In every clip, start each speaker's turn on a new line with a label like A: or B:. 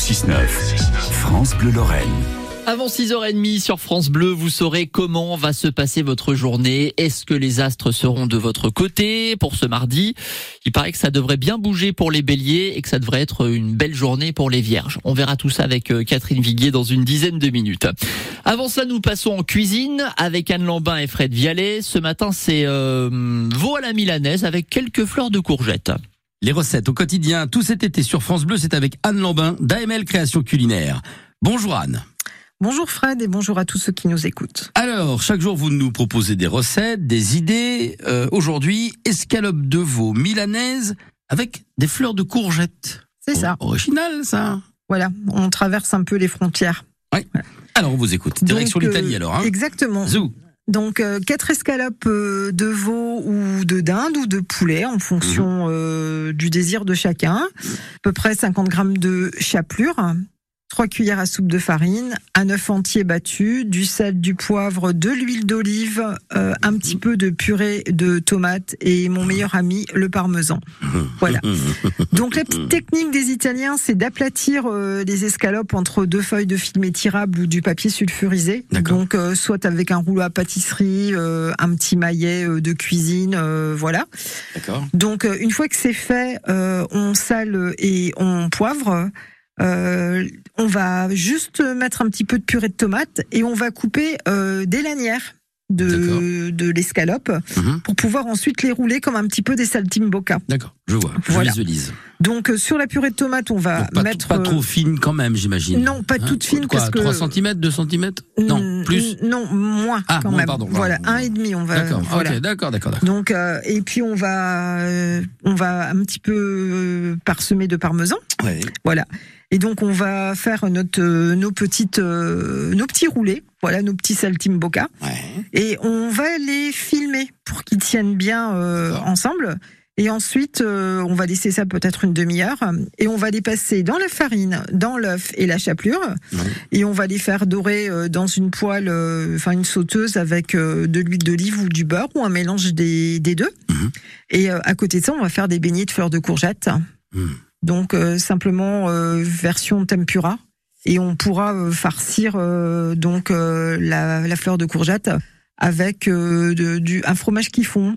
A: 6-9, France Bleu Lorraine.
B: Avant 6h30 sur France Bleu, vous saurez comment va se passer votre journée. Est-ce que les astres seront de votre côté pour ce mardi? Il paraît que ça devrait bien bouger pour les béliers et que ça devrait être une belle journée pour les vierges. On verra tout ça avec euh, Catherine Viguier dans une dizaine de minutes. Avant ça, nous passons en cuisine avec Anne Lambin et Fred Vialet. Ce matin, c'est euh, veau à la milanaise avec quelques fleurs de courgettes.
C: Les recettes au quotidien, tout cet été sur France Bleu, c'est avec Anne Lambin d'AML Création Culinaire. Bonjour Anne.
D: Bonjour Fred et bonjour à tous ceux qui nous écoutent.
C: Alors, chaque jour, vous nous proposez des recettes, des idées. Euh, Aujourd'hui, escalope de veau milanaise avec des fleurs de courgettes.
D: C'est ça.
C: Original, ça.
D: Voilà, on traverse un peu les frontières.
C: Oui. Alors, on vous écoute. Direction
D: euh,
C: l'Italie, alors. Hein.
D: Exactement.
C: Zou.
D: Donc euh, quatre escalopes euh, de veau ou de dinde ou de poulet en fonction
C: Mhm.
D: euh, du désir de chacun. À peu près 50 grammes de chapelure. 3 cuillères à soupe de farine, un œuf entier battu, du sel, du poivre, de l'huile d'olive, euh, un petit peu de purée de tomates et mon meilleur ami, le parmesan. Voilà. Donc la petite technique des Italiens, c'est d'aplatir euh, les escalopes entre deux feuilles de film étirable ou du papier sulfurisé. Donc euh, soit avec un rouleau à pâtisserie, euh, un petit maillet euh, de cuisine, euh, voilà.
C: D'accord.
D: Donc euh, une fois que c'est fait, euh, on sale et on poivre. Euh, on va juste mettre un petit peu de purée de tomate et on va couper euh, des lanières de, de l'escalope
C: Mhm.
D: pour pouvoir ensuite les rouler comme un petit peu des saltimbocca.
C: D'accord, je vois. Je
D: Voilà.
C: visualise.
D: Donc euh, sur la purée de tomate, on va
C: Donc, pas,
D: mettre
C: pas
D: euh,
C: trop fine quand même, j'imagine.
D: Non, pas toute fine,
C: Quoi,
D: parce que-
C: 3 cm, 2 cm Non, plus
D: Non, moins
C: Ah,
D: quand
C: moins,
D: même.
C: pardon,
D: voilà, un et demi, on va.
C: D'accord,
D: voilà.
C: d'accord, d'accord.
D: Donc euh, et puis on va euh, on va un petit peu euh, parsemer de parmesan,
C: Ouais.
D: voilà. Et donc on va faire notre euh, nos petites euh, nos petits roulés, voilà nos petits saltimbocca
C: Ouais.
D: et on va les filmer pour qu'ils tiennent bien euh, ensemble. Et ensuite, euh, on va laisser ça peut-être une demi-heure et on va les passer dans la farine, dans l'œuf et la chapelure et on va les faire dorer euh, dans une poêle, euh, enfin une sauteuse avec de l'huile d'olive ou du beurre ou un mélange des, des deux.
C: Mhm.
D: Et à côté de ça, on va faire des beignets de fleurs de courgettes.
C: Mhm.
D: Donc euh, simplement euh, version tempura. Et on pourra euh, farcir euh, donc euh, la, la fleur de courgette avec euh, de- du, un fromage qui fond.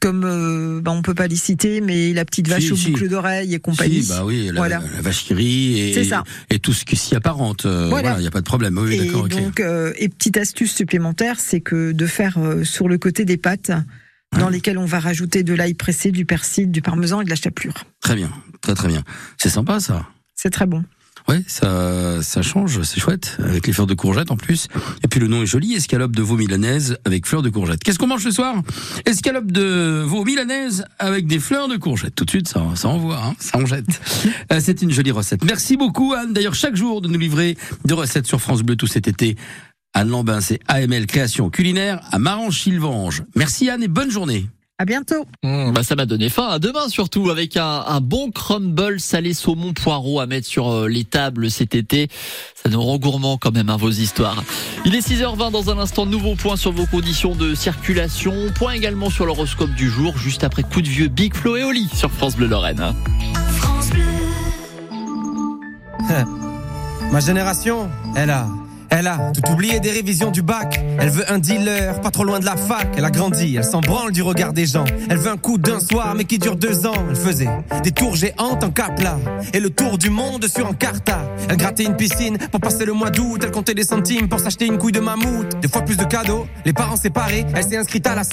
D: Comme euh, bah, on peut pas les citer, mais la petite vache
C: Si,
D: aux
C: si.
D: boucles d'oreilles et compagnie.
C: Si, bah oui, la,
D: Voilà.
C: la vache qui rit et, et tout ce qui s'y apparente. euh,
D: Voilà.
C: Voilà, il n'y a pas de problème. Oui,
D: et donc, euh, et petite astuce supplémentaire, c'est que de faire euh, sur le côté des pâtes, dans
C: Ouais.
D: lesquelles on va rajouter de l'ail pressé, du persil, du parmesan et de la chapelure.
C: Très bien, très très bien. C'est sympa ça.
D: C'est très bon.
C: Ouais, ça, ça change, c'est chouette, avec les fleurs de courgettes en plus. Et puis le nom est joli, escalope de veau milanaise avec fleurs de courgettes. Qu'est-ce qu'on mange ce soir? Escalope de veau milanaise avec des fleurs de courgettes. Tout de suite, ça, ça envoie, hein, ça en jette. Euh, c'est une jolie recette. Merci beaucoup Anne, d'ailleurs chaque jour de nous livrer des recettes sur France Bleu tout cet été. Anne Lambin, c'est AML Création Culinaire à Marange-Chilvange. Merci Anne et bonne journée.
D: À bientôt.
B: Mmh, bah ça m'a donné faim. À demain surtout avec un, un bon crumble salé saumon poireau à mettre sur euh, les tables cet été. Ça nous rend gourmand quand même à vos histoires. Il est 6h20 dans un instant. Nouveau point sur vos conditions de circulation. Point également sur l'horoscope du jour juste après coup de vieux Big Flo et Oli sur France Bleu Lorraine.
E: Ma génération, elle a, elle a tout oublié des révisions du bac. Elle veut un dealer, pas trop loin de la fac. Elle a grandi, elle s'en branle du regard des gens. Elle veut un coup d'un soir, mais qui dure deux ans. Elle faisait des tours géantes en capla et le tour du monde sur Encarta. Elle grattait une piscine pour passer le mois d'août. Elle comptait des centimes pour s'acheter une couille de mammouth. Des fois plus de cadeaux, les parents séparés. Elle s'est inscrite à la salle.